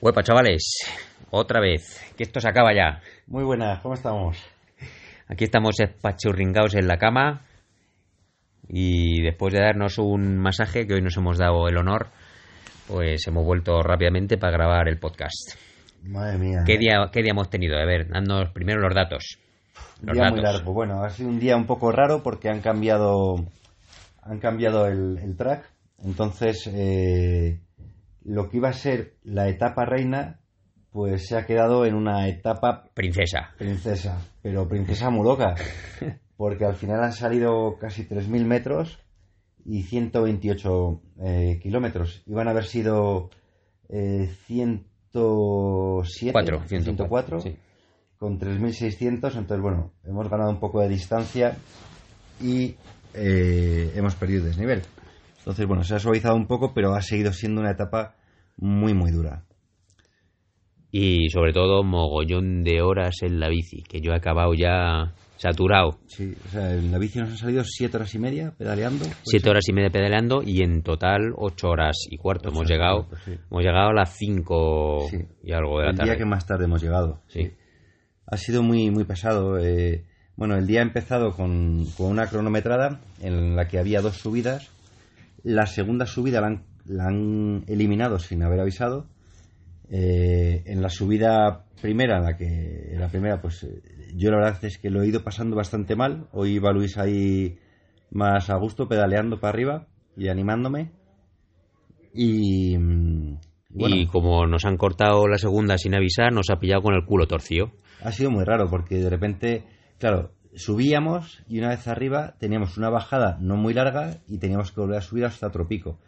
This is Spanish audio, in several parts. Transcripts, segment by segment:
Huepa, chavales, otra vez, que esto se acaba ya. Muy buenas, ¿cómo estamos? Aquí estamos espachurringados en la cama y después de darnos un masaje, que hoy nos hemos dado el honor, pues hemos vuelto rápidamente para grabar el podcast. Madre mía. ¿Qué ¿eh? día, qué día hemos tenido? A ver, dándonos primero los datos. Los día muy datos. largo. Bueno, ha sido un día un poco raro porque han cambiado han cambiado el, el track. Entonces, eh, lo que iba a ser la etapa reina, pues se ha quedado en una etapa Princesa. princesa. Pero princesa muy loca. Porque al final han salido casi 3.000 metros y 128 eh, kilómetros. Iban a haber sido eh, 107, Cuatro, 104, sí. con 3.600. Entonces, bueno, hemos ganado un poco de distancia y eh, hemos perdido desnivel. Entonces, bueno, se ha suavizado un poco, pero ha seguido siendo una etapa muy, muy dura. Y sobre todo, mogollón de horas en la bici, que yo he acabado ya saturado. Sí, o sea, en la bici nos han salido 7 horas y media pedaleando. ¿puede Siete ser? horas y media pedaleando y en total ocho horas y cuarto. Ocho Hemos llegado, cuarto, sí. hemos llegado a las cinco Sí. y algo de la el tarde. día que más tarde hemos llegado. Sí. Ha sido muy, muy pesado. eh, bueno, el día ha empezado con, con una cronometrada en la que había dos subidas. La segunda subida la han, la han eliminado sin haber avisado. Eh, en la subida primera, en la que en la primera, pues eh, yo la verdad es que lo he ido pasando bastante mal. Hoy iba Luis ahí más a gusto, pedaleando para arriba y animándome. Y, mm, y bueno, Y como nos han cortado la segunda sin avisar, nos ha pillado con el culo torcido. ha sido muy raro porque de repente, claro, subíamos y una vez arriba teníamos una bajada no muy larga y teníamos que volver a subir hasta otro pico.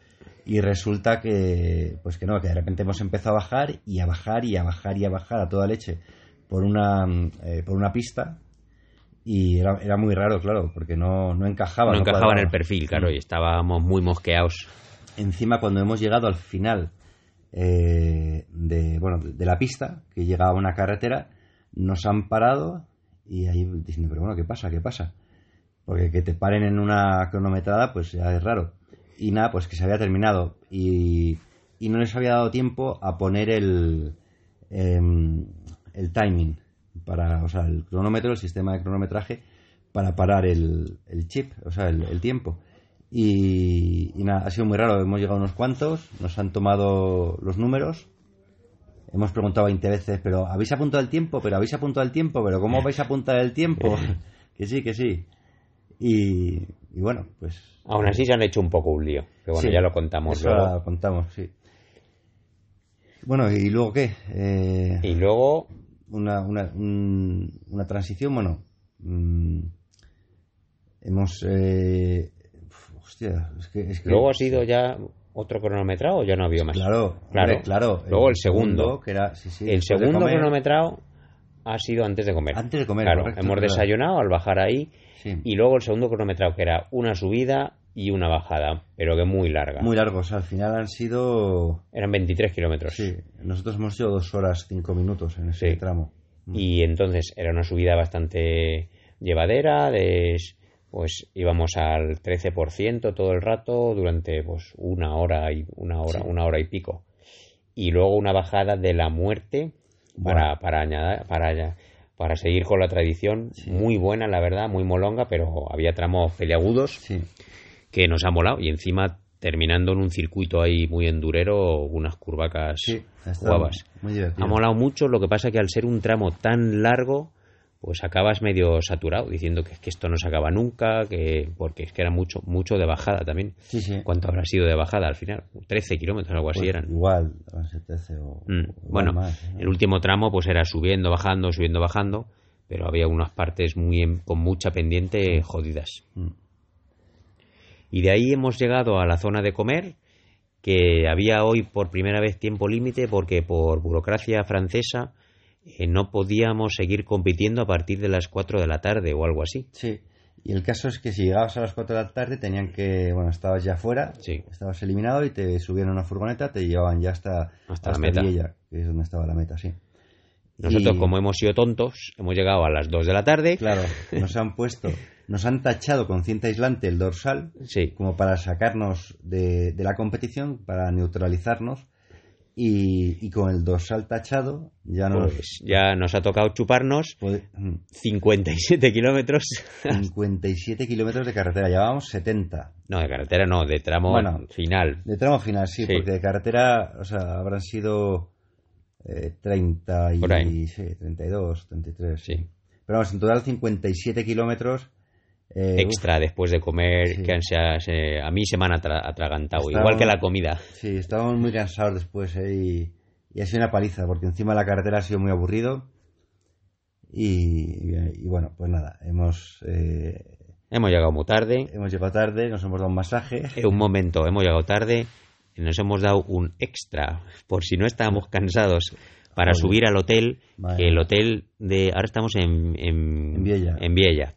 Y resulta que, pues que no, que de repente hemos empezado a bajar y a bajar y a bajar y a bajar a toda leche por una, eh, por una pista. Y era, era muy raro, claro, porque no, no encajaba. no encajaba en el perfil, claro, y estábamos muy mosqueados. Encima, cuando hemos llegado al final eh, de, bueno, de la pista, que llegaba a una carretera, nos han parado y ahí diciendo, pero bueno, ¿qué pasa? ¿Qué pasa? Porque que te paren en una cronometrada, pues ya es raro. Y nada, pues que se había terminado. Y, y no les había dado tiempo a poner el, em, el timing, para, o sea, el cronómetro, el sistema de cronometraje, para parar el, el chip, o sea, el, el tiempo. Y, y nada, ha sido muy raro. Hemos llegado unos cuantos, nos han tomado los números. Hemos preguntado 20 veces, pero ¿habéis apuntado el tiempo? ¿Pero habéis apuntado el tiempo? ¿Pero cómo vais a apuntar el tiempo? que sí, que sí. Y, y bueno, pues... Aún así se han hecho un poco un lío, que bueno, Sí, ya lo contamos luego. lo contamos, sí. Bueno, ¿y luego qué? Eh, Y luego, una, una, un- una transición, bueno, mm, hemos... eh, hostia, es que... Es que luego ha sido ya otro cronometrado o ya no ha habido más. Claro, Claro. hombre, claro. Luego el segundo. que era, sí, sí, el segundo cronometrado ha sido antes de comer. Antes de comer, Claro, correcto, hemos desayunado al bajar ahí Sí. y luego el segundo cronometrado que era una subida y una bajada, pero que muy larga. Muy largos, al final han sido... Eran 23 kilómetros. Sí, nosotros hemos hecho dos horas, cinco minutos en ese Sí. tramo. Y entonces era una subida bastante llevadera, de, pues íbamos al 13% todo el rato durante pues una hora y una hora, Sí. una hora y pico. Y luego una bajada de la muerte para, para añadir, para, para seguir con la tradición, Sí. muy buena la verdad, muy molonga, pero había tramos peliagudos Sí, que nos ha molado y encima terminando en un circuito ahí muy endurero, unas curvacas sí, guapas. Muy. Ha molado mucho, lo que pasa que al ser un tramo tan largo, pues acabas medio saturado, diciendo que, que esto no se acaba nunca, que porque es que era mucho mucho de bajada también. Sí, sí. ¿Cuánto habrá sido de bajada al final? 13 kilómetros, algo así Pues eran. Igual, van a ser 13 o, Mm, igual Bueno, más, ¿no? el último tramo pues era subiendo, bajando, subiendo, bajando, pero había unas partes muy en- con mucha pendiente jodidas. Mm. Y de ahí hemos llegado a la zona de comer, que había hoy por primera vez tiempo límite porque por burocracia francesa eh, no podíamos seguir compitiendo a partir de las 4 de la tarde o algo así. Sí. Y el caso es que si llegabas a las 4 de la tarde tenían que, bueno, estabas ya fuera, Sí. estabas eliminado y te subían a una furgoneta, te llevaban ya hasta, Hasta la meta. Que es donde estaba la meta, sí. Nosotros, Y- como hemos sido tontos, hemos llegado a las 2 de la tarde. Claro, nos han puesto, nos han tachado con cinta aislante el dorsal Sí. como para sacarnos de, de la competición, para neutralizarnos Y, y con el dorsal tachado ya nos... Pues ya nos ha tocado chuparnos puede- mm, 57 kilómetros. 57 kilómetros de carretera, llevábamos 70. No, de carretera no, de tramo Bueno. final. De tramo final, sí, Sí. porque de carretera, o sea, habrán sido eh, 30 y... Sí, 32, 33, sí. Sí. Pero vamos, en total 57 kilómetros. Eh, Extra después de comer, Sí. que se- a mí se me han atra- atragantado, igual que la comida. sí, estábamos muy cansados después, eh, y, y ha sido una paliza, porque encima la carretera ha sido muy aburrido. Y, y- y bueno, pues nada, hemos, eh, Hemos llegado muy tarde. hemos llegado tarde, nos hemos dado un masaje. En un momento hemos llegado tarde y nos hemos dado un extra por si no estábamos cansados para subir al hotel, Vale. que el hotel de... Ahora estamos en, en, En Viella. en Viella.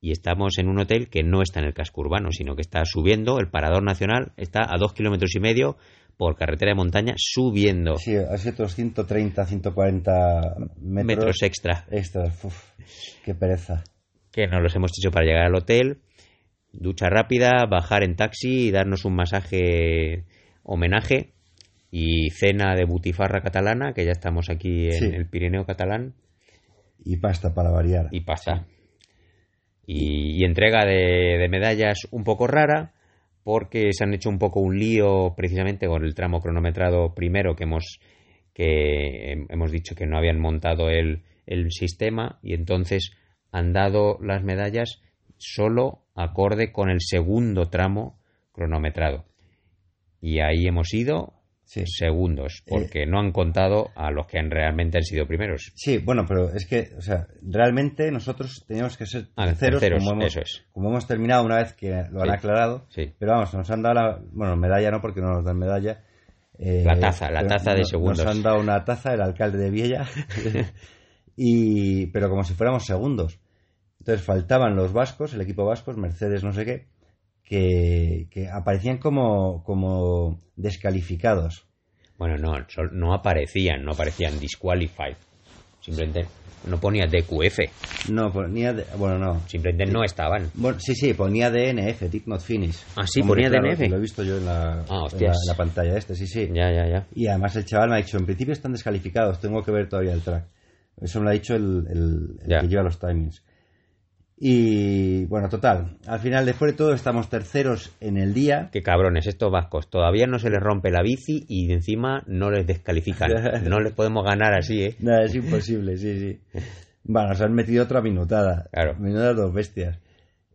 Y estamos en un hotel que no está en el casco urbano, sino que está subiendo. El parador nacional está a dos kilómetros y medio por carretera de montaña subiendo Sí, ha sido otros 130, 140 metros, metros extra extras. Uf, qué pereza. que nos los hemos hecho para llegar al hotel. Ducha rápida, bajar en taxi y darnos un masaje homenaje y cena de butifarra catalana, que ya estamos aquí en Sí. el Pirineo catalán, Y pasta para variar. y pasa. Y, entrega de, de medallas un poco rara, porque se han hecho un poco un lío precisamente con el tramo cronometrado primero que hemos, que hem- hemos dicho que no habían montado el, el sistema y entonces han dado las medallas solo acorde con el segundo tramo cronometrado. Y ahí hemos ido Sí. segundos, porque no han contado a los que han realmente han sido primeros. Sí, bueno, pero es que, o sea, realmente nosotros teníamos que ser Ah, terceros, terceros, como, hemos, eso es. como hemos terminado una vez que lo han aclarado. Sí. Pero vamos, nos han dado la, bueno, medalla no, porque no nos dan medalla. eh, La taza, la taza de segundos. Nos han dado una taza el alcalde de Viella, y, pero como si fuéramos segundos. Entonces faltaban los vascos, el equipo vascos, Mercedes no sé qué, que, que aparecían como, como descalificados. Bueno, no, no aparecían, no aparecían disqualified. Simplemente no ponía DQF, No, ponía, de- bueno, no. simplemente no estaban. Bueno, sí, sí, ponía DNF, Did Not Finish. Ah, sí, ponía claro, DNF. Lo he visto yo en la, Ah, en la, hostias. en la pantalla este, sí, sí. Ya, ya, ya. Y además el chaval me ha dicho, en principio están descalificados, tengo que ver todavía el track. Eso me lo ha dicho el, el- el que lleva los timings. Y bueno, total, al final después de todo estamos terceros en el día. Qué cabrones, estos vascos. Todavía no se les rompe la bici y encima no les descalifican. No les podemos ganar así, ¿eh? Nada, es imposible, sí, sí. Bueno, nos han metido otra minutada. Claro. Minutas dos bestias.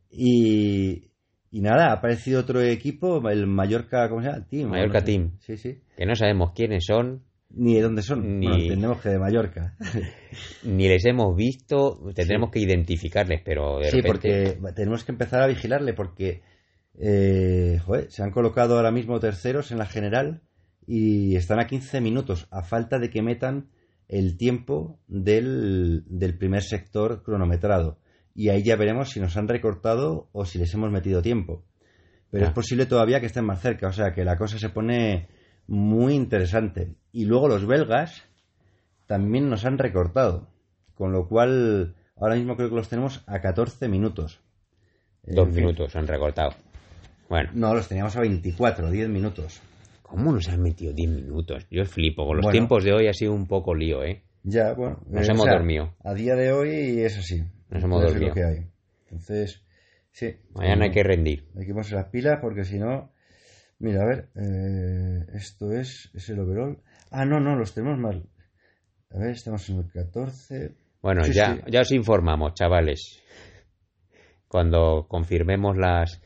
Y, y nada, ha aparecido otro equipo, el Mallorca, ¿cómo se llama? Team. Mallorca no sé. Team. Sí, sí. Que no sabemos quiénes son, Ni de dónde son. Ni- Bueno, entendemos que de Mallorca. ni les hemos visto, tendremos que identificarles, pero de sí, repente... porque tenemos que empezar a vigilarle porque eh, joder, se han colocado ahora mismo terceros en la general y están a 15 minutos a falta de que metan el tiempo del, del primer sector cronometrado. Y ahí ya veremos si nos han recortado o si les hemos metido tiempo. Pero Ah. es posible todavía que estén más cerca, o sea que la cosa se pone muy interesante. Y luego los belgas también nos han recortado, con lo cual ahora mismo creo que los tenemos a 14 minutos. Dos En fin. minutos han recortado. Bueno, No, los teníamos a 24, 10 minutos. ¿cómo nos han metido 10 minutos? Yo flipo. Con los Bueno. tiempos de hoy ha sido un poco lío, ¿eh? Ya, bueno. Nos eh, hemos dormido. A día de hoy es así. Nos hemos Entonces, es dormido. lo que hay. Entonces, sí. Mañana hay que rendir. Hay que ponerse las pilas porque si no. Mira, a ver. eh, esto es, es el overall. Ah, no, no, los tenemos mal. A ver, estamos en el 14. Bueno, Sí, ya, sí. ya os informamos, chavales. Cuando confirmemos las,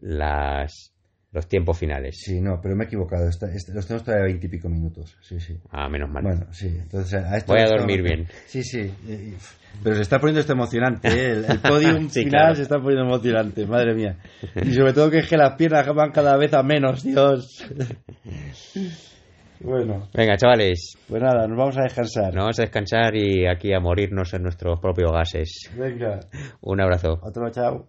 las los tiempos finales. Sí, no, pero me he equivocado. Está- los tenemos todavía a 20 y pico minutos. Sí, sí. Ah, menos mal. Bueno, sí. Entonces, a esto Voy a dormir estamos- bien. Sí, sí. Pero se está poniendo esto emocionante, ¿eh? El, el podium Sí, final claro. se está poniendo emocionante, madre mía. Y sobre todo que es que las piernas van cada vez a menos, Dios. Bueno, Venga, chavales, pues nada, nos vamos a descansar. nos vamos a descansar y aquí a morirnos en nuestros propios gases. Venga, Un abrazo. otro chao.